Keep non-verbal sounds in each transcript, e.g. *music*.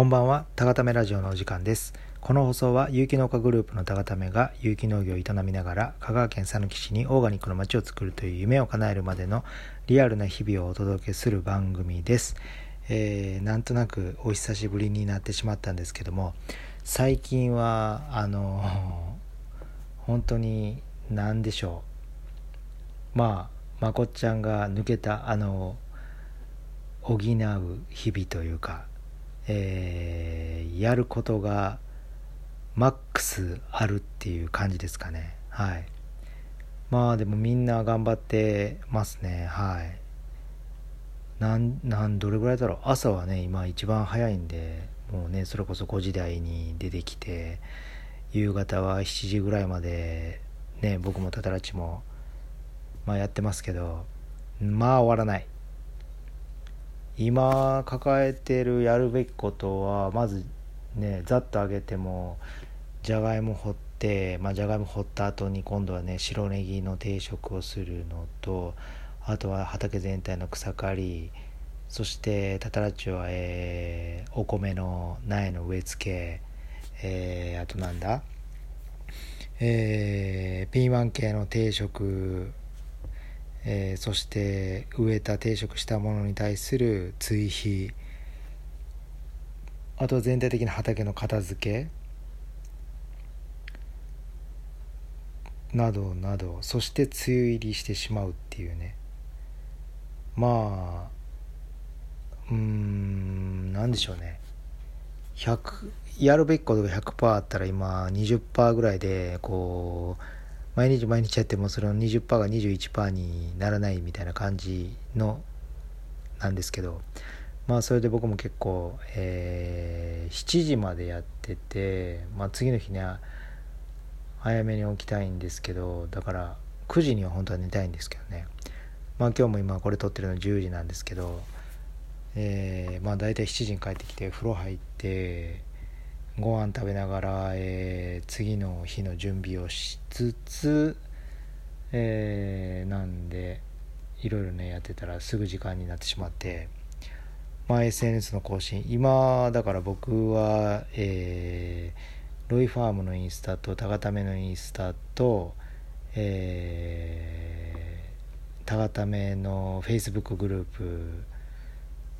こんばんは、たがためラジオのお時間です。この放送は有機農家グループのたがためが有機農業を営みながら香川県佐野市にオーガニックの街を作るという夢を叶えるまでのリアルな日々をお届けする番組です。えーなんとなくお久しぶりになってしまったんですけども最近はあの本当に何でしょうまあまこっちゃんが抜けたあの補う日々というか、えーやることがマックスあるっていう感じですかね。はい。まあでもみんな頑張ってますね。はい。なんなんどれぐらいだろう。朝はね今一番早いんでもうねそれこそ5時台に出てきて夕方は7時ぐらいまでね僕もタタラチもまあやってますけどまあ終わらない。今抱えてるやるべきことはまずねざっと揚げてもじゃがいも掘ってまじゃがいも掘った後に今度はね白ネギの定食をするのとあとは畑全体の草刈りそしてタタラッチョは、えーお米の苗の植え付け、えーあとなんだえーピーマン系の定食えーそして植えた定食したものに対する追肥。あとは全体的な畑の片付け。などなど。そして梅雨入りしてしまうっていうね。まあうんなんでしょうね。100やるべきことが100%あったら今20%ぐらいでこう毎日毎日やってもそれの20%が21%にならないみたいな感じのなんですけどまあそれで僕も結構、えー7時までやってて、まあ、次の日ね早めに起きたいんですけどだから9時には本当は寝たいんですけどね。まあ今日も今これ撮ってるの10時なんですけどえーまあ大体7時に帰ってきて風呂入ってご飯食べながら、えー次の日の準備をしつつ、えーなんでいろいろねやってたらすぐ時間になってしまって、まあ、SNS の更新。今だから僕は、えーロイファームのインスタとタガタメのインスタと、えー、タガタメの Facebook グループ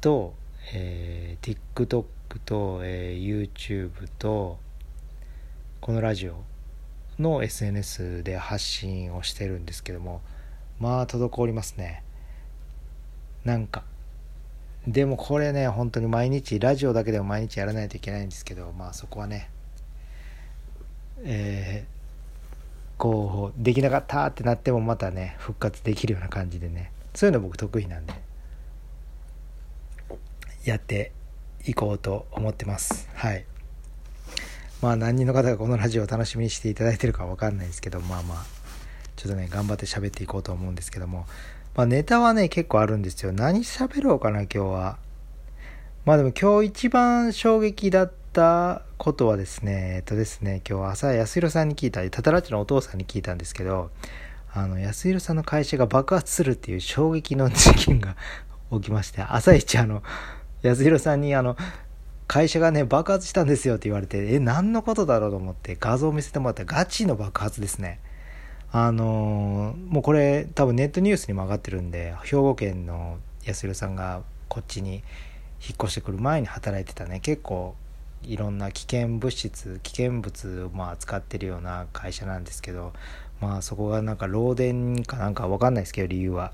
と、えー TikTok と、えー YouTube とこのラジオの SNS で発信をしてるんですけどもまあ滞りますね。なんか。でもこれね本当に毎日ラジオだけでも毎日やらないといけないんですけどまあそこはねえーこうできなかったってなってもまたね復活できるような感じでね。そういうの僕得意なんで。やっていこうと思ってます。はい。まあ何人の方がこのラジオを楽しみにしていただいてるかわかんないですけどまあまあ。ちょっとね頑張って喋っていこうと思うんですけども。まあネタはね結構あるんですよ。何喋ろうかな今日は。まあでも今日一番衝撃だったことはですねえっとですね今日朝安弘さんに聞いたタタラッチのお父さんに聞いたんですけどあの安弘さんの会社が爆発するっていう衝撃の事件が *laughs* 起きまして朝一あの安弘さんにあの会社がね爆発したんですよって言われてえ何のことだろうと思って画像を見せてもらったらガチの爆発ですね。あのーもうこれ多分ネットニュースにも上がってるんで兵庫県の安弘さんがこっちに引っ越してくる前に働いてたね。結構いろんな危険物質危険物をまあ扱ってるような会社なんですけどまあそこがなんか漏電かなんかわかんないですけど理由は。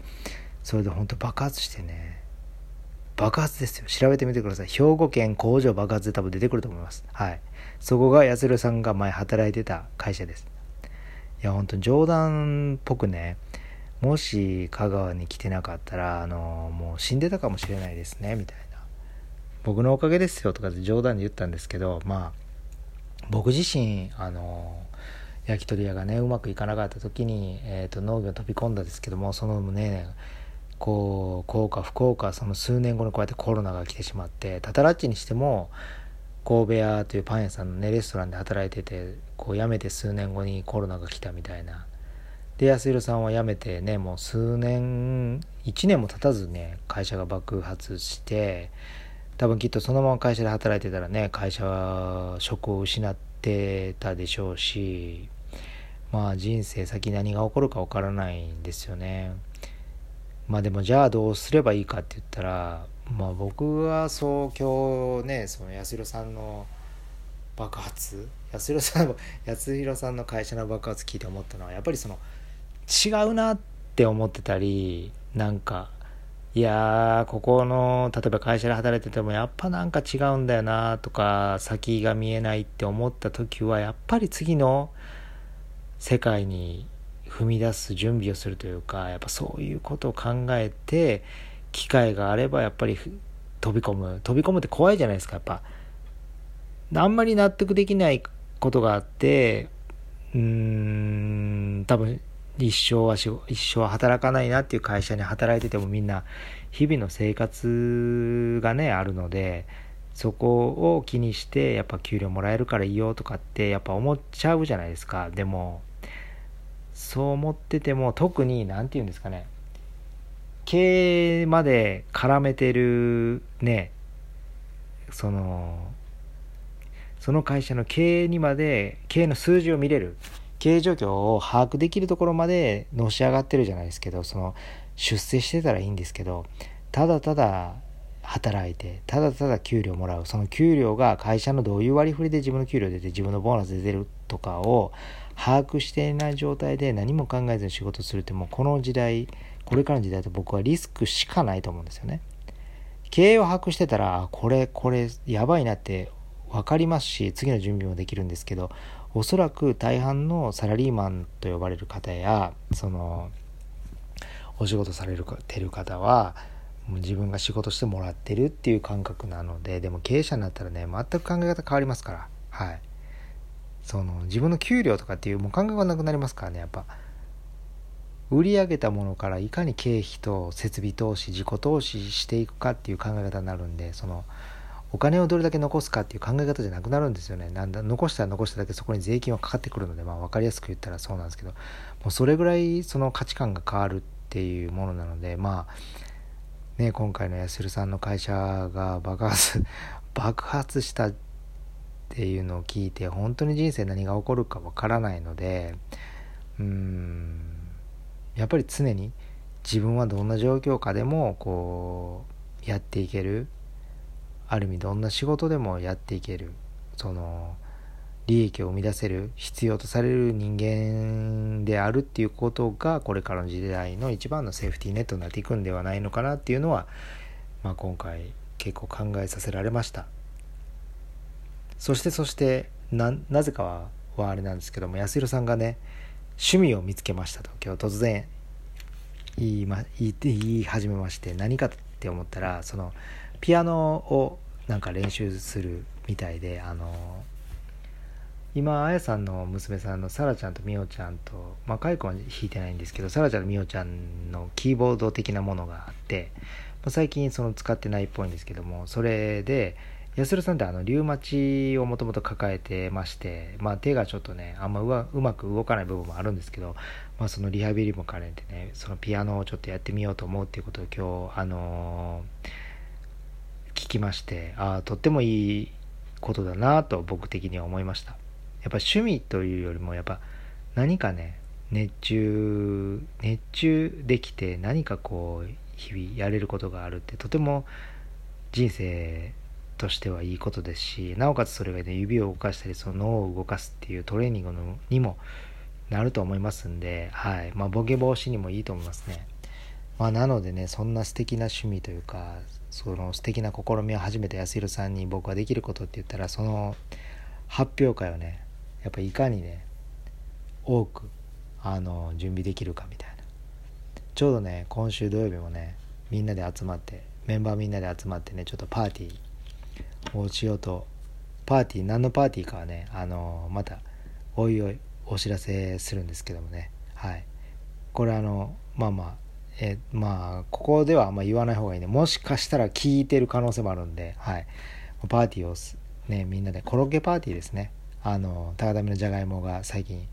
それで本当爆発してね。爆発ですよ。調べてみてください。兵庫県工場爆発で多分出てくると思います。はい。そこが安弘さんが前働いてた会社です。いや本当に冗談っぽくねもし香川に来てなかったらあのもう死んでたかもしれないですねみたいな。僕のおかげですよとかって冗談で言ったんですけどまあ僕自身あの焼き鳥屋がねうまくいかなかった時に、えー、と農業飛び込んだんですけどもそのねこう幸か不幸かその数年後にこうやってコロナが来てしまってタタラッチにしても神戸屋というパン屋さんのねレストランで働いててこう辞めて数年後にコロナが来たみたいな。で安弘さんは辞めてねもう数年1年も経たずね会社が爆発して多分きっとそのまま会社で働いてたらね会社は職を失ってたでしょうしまあ人生先何が起こるか分からないんですよね。まあでもじゃあどうすればいいかって言ったらまあ僕はそう今日ねその安弘さんの爆発安弘さん *laughs* 安弘さんの会社の爆発聞いて思ったのはやっぱりその違うなって思ってたりなんかいやここの例えば会社で働いててもやっぱなんか違うんだよなとか先が見えないって思った時はやっぱり次の世界に踏み出す準備をするというかやっぱそういうことを考えて機会があればやっぱり飛び込む。飛び込むって怖いじゃないですかやっぱ。あんまり納得できないことがあってうーん多分一生は一生は働かないなっていう会社に働いててもみんな日々の生活がねあるのでそこを気にしてやっぱ給料もらえるからいいよとかってやっぱ思っちゃうじゃないですか。でもそう思ってても特に何て言うんですかね。経営まで絡めてるね。そのその会社の経営にまで経営の数字を見れる。経営状況を把握できるところまでのし上がってるじゃないですけどその出世してたらいいんですけどただただ働いてただただ給料もらう。その給料が会社のどういう割り振りで自分の給料出て自分のボーナス出てるとかを把握していない状態で何も考えずに仕事するってもうこの時代これからの時代と僕はリスクしかないと思うんですよね。経営を把握してたらこれこれやばいなって分かりますし次の準備もできるんですけどおそらく大半のサラリーマンと呼ばれる方やそのお仕事されるてる方はもう自分が仕事してもらってるっていう感覚なのででも経営者になったらね全く考え方変わりますから。はい。その自分の給料とかっていうもう感覚がなくなりますからねやっぱ。売り上げたものからいかに経費と設備投資自己投資していくかっていう考え方になるんでそのお金をどれだけ残すかっていう考え方じゃなくなるんですよね。なんだ残したら残しただけそこに税金はかかってくるのでまあ分かりやすく言ったらそうなんですけど。もうそれぐらいその価値観が変わるっていうものなのでまあね、今回のやするさんの会社が爆発 *laughs* 爆発したっていうのを聞いて本当に人生何が起こるかわからないのでうんやっぱり常に自分はどんな状況下でもこうやっていける。ある意味どんな仕事でもやっていける。その利益を生み出せる必要とされる人間であるっていうことがこれからの時代の一番のセーフティーネットになっていくんではないのかなっていうのは、まあ、今回結構考えさせられました。そしてそしてなぜかははあれなんですけども安弘さんがね趣味を見つけましたと今日突然言い,、ま、言い言い始めまして何かって思ったらそのピアノをなんか練習するみたいであの今あやさんの娘さんのさらちゃんとみおちゃんとまあかいくんは弾いてないんですけどさらちゃんとみおちゃんのキーボード的なものがあって、まあ、最近その使ってないっぽいんですけどもそれで安田さんってあのリウマチをもともと抱えてまして、まあ、手がちょっとねあんまううまく動かない部分もあるんですけど、まあ、そのリハビリも兼ねてねそのピアノをちょっとやってみようと思うっていうことを今日あのー、聞きましてああとってもいいことだなと僕的には思いました。やっぱ趣味というよりもやっぱ何かね熱中熱中できて何かこう日々やれることがあるってとても人生としてはいいことですしなおかつそれがね指を動かしたりその脳を動かすっていうトレーニングのにもなると思いますんで、はいまあ、ボケ防止にもいいと思いますね。まあ、なのでねそんな素敵な趣味というかその素敵な試みを始めた安弘さんに僕はできることって言ったらその発表会をねやっぱいかにね多くあの準備できるかみたいなちょうどね今週土曜日もねみんなで集まってメンバーみんなで集まってねちょっとパーティーをしよと。パーティー何のパーティーかはねあのまたおいおいお知らせするんですけどもね。はい。これあのまあまあえまあここではあんま言わない方がいいね。もしかしたら聞いてる可能性もあるんではい。パーティーをねみんなでコロッケパーティーですね。あの高田のじゃがいもが最近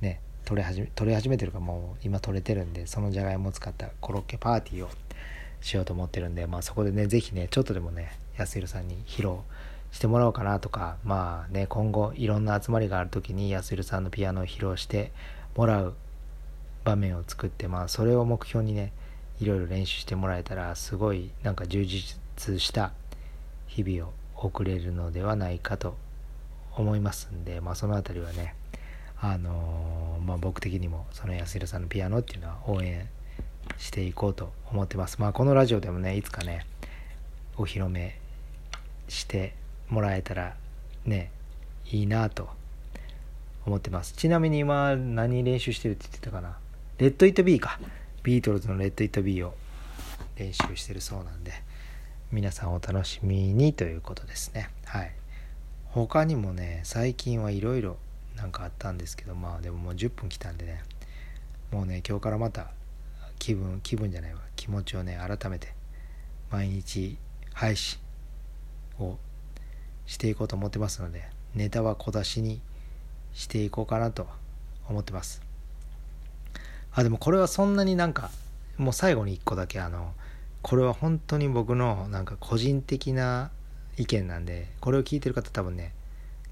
ね取れ始め取れ始めてるかもう今取れてるんでそのじゃがいもを使ったコロッケパーティーをしようと思ってるんで、まあ、そこでね是非ねちょっとでもね安弘さんに披露してもらおうかなとかまあね今後いろんな集まりがある時に安弘さんのピアノを披露してもらう場面を作ってまあそれを目標にねいろいろ練習してもらえたらすごいなんか充実した日々を送れるのではないかと思いますんで、まあ、その辺りはね、あのー、まあ、僕的にもその安弘さんのピアノっていうのは応援していこうと思ってます。まあ、このラジオでもねいつかねお披露目してもらえたらねいいなと思ってます。ちなみに今何練習してるって言ってたかな？ Let It Be か。ビートルズの Let It Be を練習してるそうなんで皆さんお楽しみにということですね。はい。他にもね最近はいろいろなんかあったんですけどまあでももう10分来たんでねもうね今日からまた気分気分じゃないわ。気持ちをね改めて毎日配信をしていこうと思ってますのでネタは小出しにしていこうかなと思ってます。あでもこれはそんなになんかもう最後に1個だけあのこれは本当に僕のなんか個人的な意見なんでこれを聞いてる方多分ね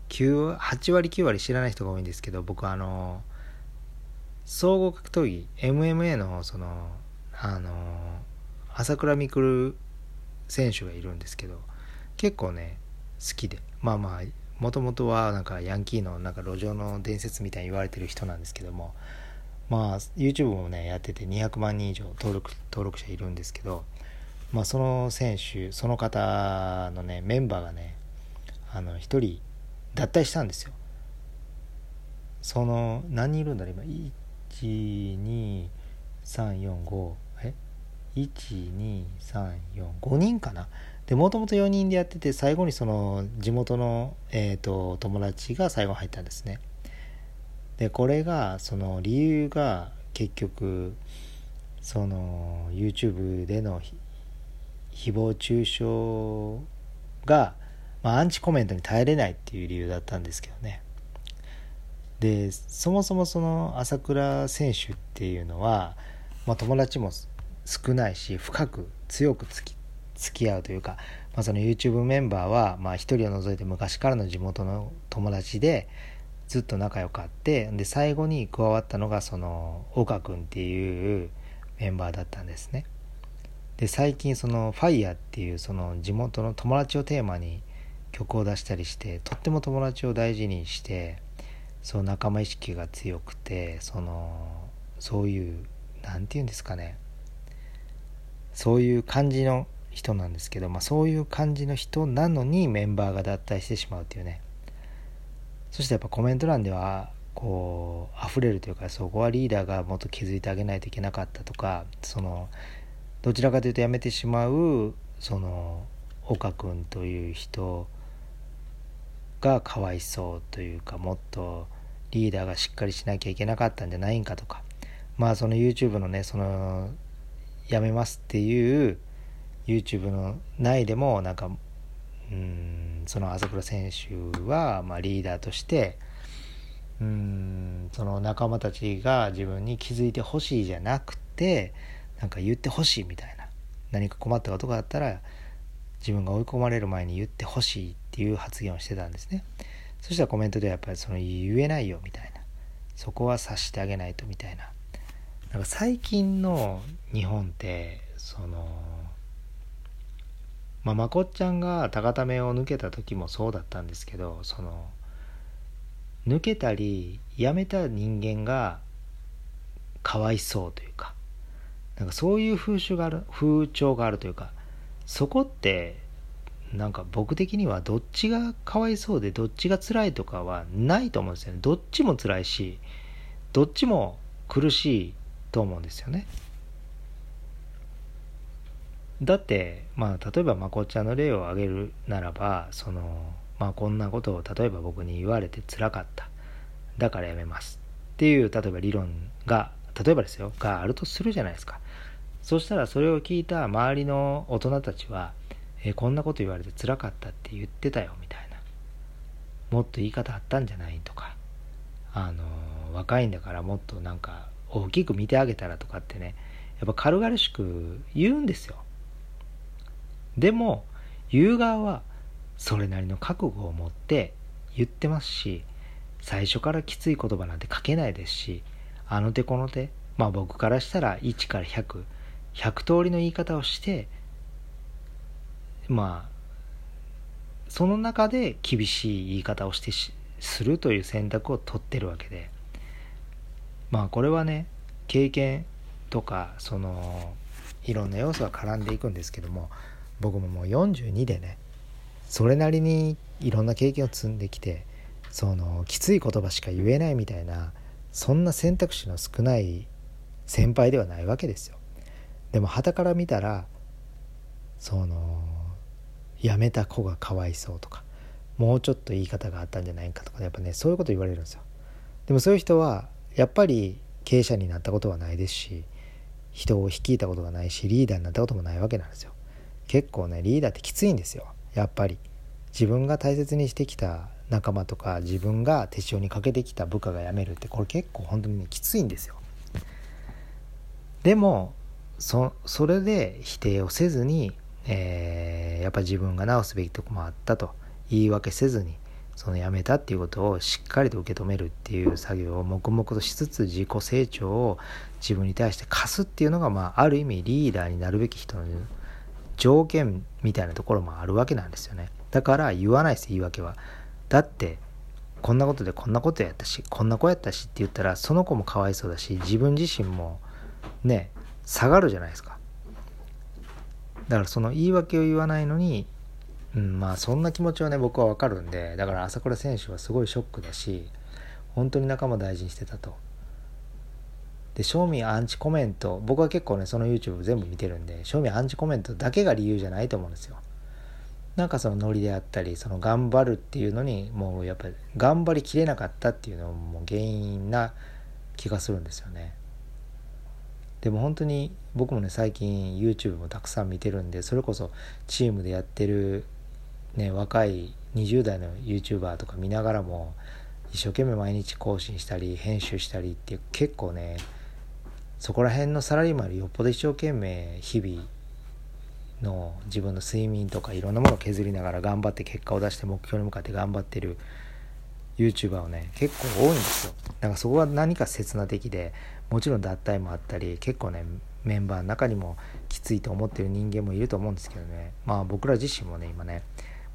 9 8割9割知らない人が多いんですけど僕あの総合格闘技 MMA のそのあの朝倉未来選手がいるんですけど結構ね好きで。まあまあもともとはなんかヤンキーのなんか路上の伝説みたいに言われてる人なんですけども。まあ YouTube もねやってて200万人以上登録登録者いるんですけど。まあその選手その方のねメンバーがねあの1人脱退したんですよ。その何人いるんだろう今？12345え？12345人かな？でもともと4人でやってて最後にその地元の、えーと、友達が最後入ったんですね。でこれがその理由が結局その YouTube での誹謗中傷が、まあ、アンチコメントに耐えれないっていう理由だったんですけどね。でそもそもその朝倉選手っていうのは、まあ、友達も少ないし深く強くつき付き合うというか、まあ、その YouTube メンバーは、まあ、1人を除いて昔からの地元の友達でずっと仲良かってで最後に加わったのがその岡君っていうメンバーだったんですね。で最近その FIRE っていうその地元の友達をテーマに曲を出したりしてとっても友達を大事にしてそう仲間意識が強くてそのそういう何て言うんですかねそういう感じの人なんですけど、まあ、そういう感じの人なのにメンバーが脱退してしまうっていうね。そしてやっぱコメント欄ではこう溢れるというかそこはリーダーがもっと気づいてあげないといけなかったとかそのどちらかというとやめてしまうその岡君という人がかわいそうというかもっとリーダーがしっかりしなきゃいけなかったんじゃないんかとかまあその YouTube のねそのやめますっていう YouTube の内でもなんかうんその朝倉選手はまあリーダーとしてうんその仲間たちが自分に気づいてほしいじゃなくてなんか言ってほしいみたいな。何か困ったことがあったら自分が追い込まれる前に言ってほしいっていう発言をしてたんですね。そしたらコメントではやっぱりその言えないよみたいな。そこは察してあげないとみたいな。なんか最近の日本ってそのまあ、まこっちゃんが高ためを抜けた時もそうだったんですけどその抜けたり辞めた人間がかわいそうというかなんかそういう風習がある風潮があるというかそこってなんか僕的にはどっちがかわいそうでどっちが辛いとかはないと思うんですよね。どっちも辛いしどっちも苦しいと思うんですよね。だってまあ例えばまこっちゃんの例を挙げるならばそのまあこんなことを例えば僕に言われてつらかった。だからやめます。っていう例えば理論が例えばですよ。があるとするじゃないですか。そしたらそれを聞いた周りの大人たちはえこんなこと言われてつらかったって言ってたよみたいな。もっと言い方あったんじゃないとか。あの若いんだからもっとなんか大きく見てあげたらとかってね。やっぱ軽々しく言うんですよ。でも言う側はそれなりの覚悟を持って言ってますし最初からきつい言葉なんて書けないですしあの手この手まあ僕からしたら1から100100 100通りの言い方をしてまあその中で厳しい言い方をしてするという選択を取ってるわけでまあこれはね経験とかそのいろんな要素が絡んでいくんですけども僕ももう42でねそれなりにいろんな経験を積んできてそのきつい言葉しか言えないみたいなそんな選択肢の少ない先輩ではないわけですよ。でも傍から見たらその辞めた子がかわいそうとかもうちょっと言い方があったんじゃないかとかやっぱねそういうこと言われるんですよ。でもそういう人はやっぱり経営者になったことはないですし人を率いたことがないしリーダーになったこともないわけなんですよ。結構ねリーダーってきついんですよやっぱり。自分が大切にしてきた仲間とか自分が手塩にかけてきた部下が辞めるってこれ結構本当にねきついんですよ。でもそそれで否定をせずに、えー、やっぱ自分が直すべきとこもあったと言い訳せずにその辞めたっていうことをしっかりと受け止めるっていう作業を黙々としつつ自己成長を自分に対して課すっていうのが、まあ、ある意味リーダーになるべき人の条件みたいなところもあるわけなんですよね。だから言わないです言い訳は。だってこんなことでこんなことやったしこんな子やったしって言ったらその子もかわいそうだし自分自身もね下がるじゃないですか。だからその言い訳を言わないのに、うん、まあそんな気持ちはね僕はわかるんでだから朝倉選手はすごいショックだし本当に仲間大事にしてたと。で賞味アンチコメント僕は結構ねその YouTube 全部見てるんで賞味アンチコメントだけが理由じゃないと思うんですよ。なんかそのノリであったりその頑張るっていうのにもうやっぱり頑張りきれなかったっていうのも原因な気がするんですよね。でも本当に僕もね最近 YouTube もたくさん見てるんでそれこそチームでやってる、ね、若い20代の YouTuber とか見ながらも一生懸命毎日更新したり編集したりって結構ねそこら辺のサラリーマンよりよっぽど一生懸命日々の自分の睡眠とかいろんなものを削りながら頑張って結果を出して目標に向かって頑張ってる YouTuber をね結構多いんですよ。だからそこは何か刹那的でもちろん脱退もあったり結構ねメンバーの中にもきついと思ってる人間もいると思うんですけどね。まあ僕ら自身もね今ね、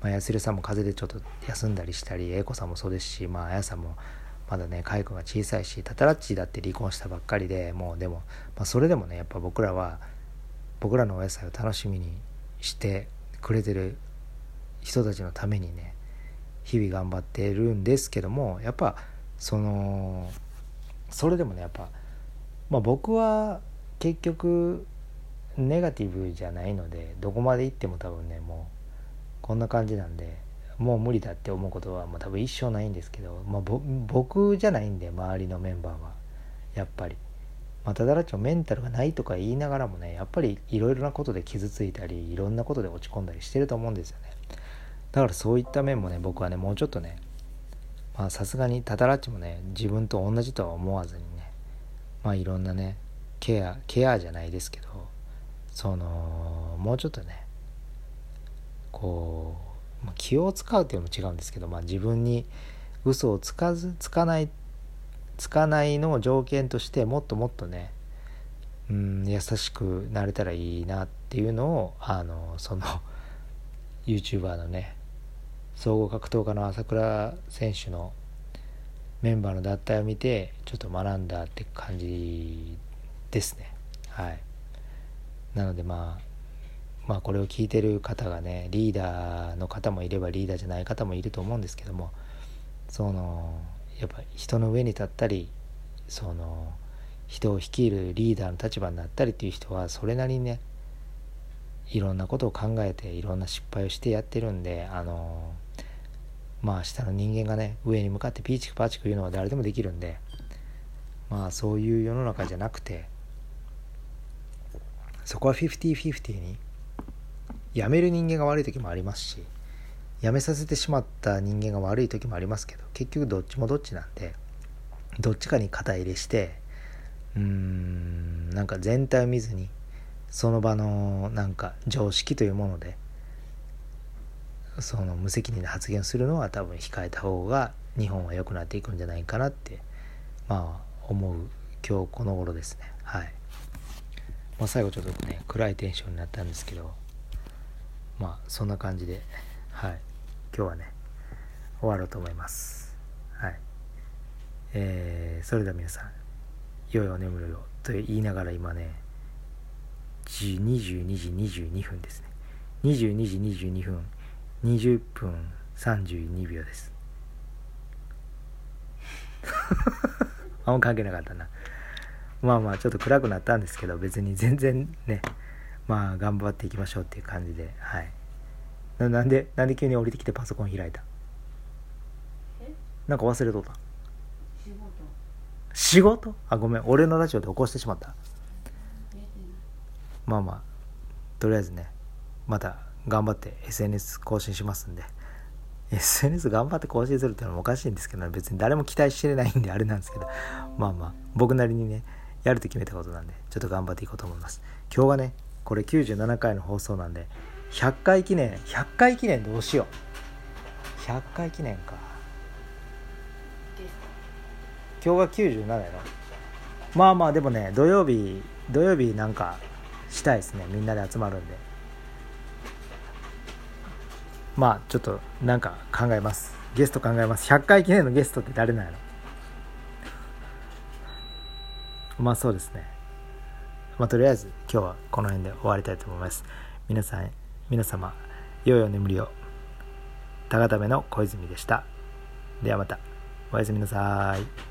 まあ、安さんも風邪でちょっと休んだりしたり英子さんもそうですしまあ綾さんもまだね海君が小さいしタタラッチだって離婚したばっかりでもうでも、まあ、それでもねやっぱ僕らは僕らのお野菜を楽しみにしてくれてる人たちのためにね日々頑張ってるんですけどもやっぱそのそれでもねやっぱまあ僕は結局ネガティブじゃないのでどこまで行っても多分ねもうこんな感じなんでもう無理だって思うことはもう多分一生ないんですけど、まあ、僕じゃないんで周りのメンバーはやっぱり。まあ、ただらちょメンタルがないとか言いながらもねやっぱりいろいろなことで傷ついたりいろんなことで落ち込んだりしてると思うんですよねだからそういった面もね僕はねもうちょっとねまあさすがにタタラッチもね自分と同じとは思わずにねまあいろんなねケアケアじゃないですけどそのもうちょっとねこう、まあ、気を使うっていうのも違うんですけど、まあ、自分に嘘をつかずつかないつかないのを条件としてもっともっとねうん優しくなれたらいいなっていうのをあのその YouTuber のね総合格闘家の朝倉選手のメンバーの脱退を見てちょっと学んだって感じですね。はい。なのでまあまあこれを聞いてる方がねリーダーの方もいればリーダーじゃない方もいると思うんですけどもそのやっぱ人の上に立ったりその人を率いるリーダーの立場になったりっていう人はそれなりにねいろんなことを考えていろんな失敗をしてやってるんであのまあ下の人間がね上に向かってピーチクパーチク言うのは誰でもできるんでまあそういう世の中じゃなくてそこは50-50に辞める人間が悪い時もありますし辞めさせてしまった人間が悪い時もありますけど結局どっちもどっちなんでどっちかに肩入れしてうーんなんか全体を見ずにその場のなんか常識というものでその無責任な発言をするのは多分控えた方が日本は良くなっていくんじゃないかなってまあ思う今日この頃ですね。はい、まあ、最後ちょっとね暗いテンションになったんですけどまあそんな感じではい。今日はね終わろうと思います。はい。えー、それでは皆さん良いお眠りをと言いながら今ね22時22分ですね。22時22分20分32秒です。*laughs* あんま関係なかったな。まあまあちょっと暗くなったんですけど別に全然ねまあ頑張っていきましょうっていう感じではい。なんでなんで急に降りてきてパソコン開いた？なんか忘れとった？仕事。あごめん。俺のラジオで起こしてしまった。まあまあとりあえずねまた頑張って SNS 更新しますんで。SNS 頑張って更新するっていうのもおかしいんですけど、別に誰も期待してないんであれなんですけど。まあまあ僕なりにねやると決めたことなんでちょっと頑張っていこうと思います。今日はねこれ97回の放送なんで100回記念100回記念どうしよう。100回記念か。今日が97やろ。まあまあでもね土曜日土曜日なんかしたいですね。みんなで集まるんで。まあちょっとなんか考えます。ゲスト考えます。100回記念のゲストって誰なんやろ。まあそうですね。まあとりあえず今日はこの辺で終わりたいと思います。皆さん皆様良いお眠りを。高田部の小泉でした。ではまた。おやすみなさい。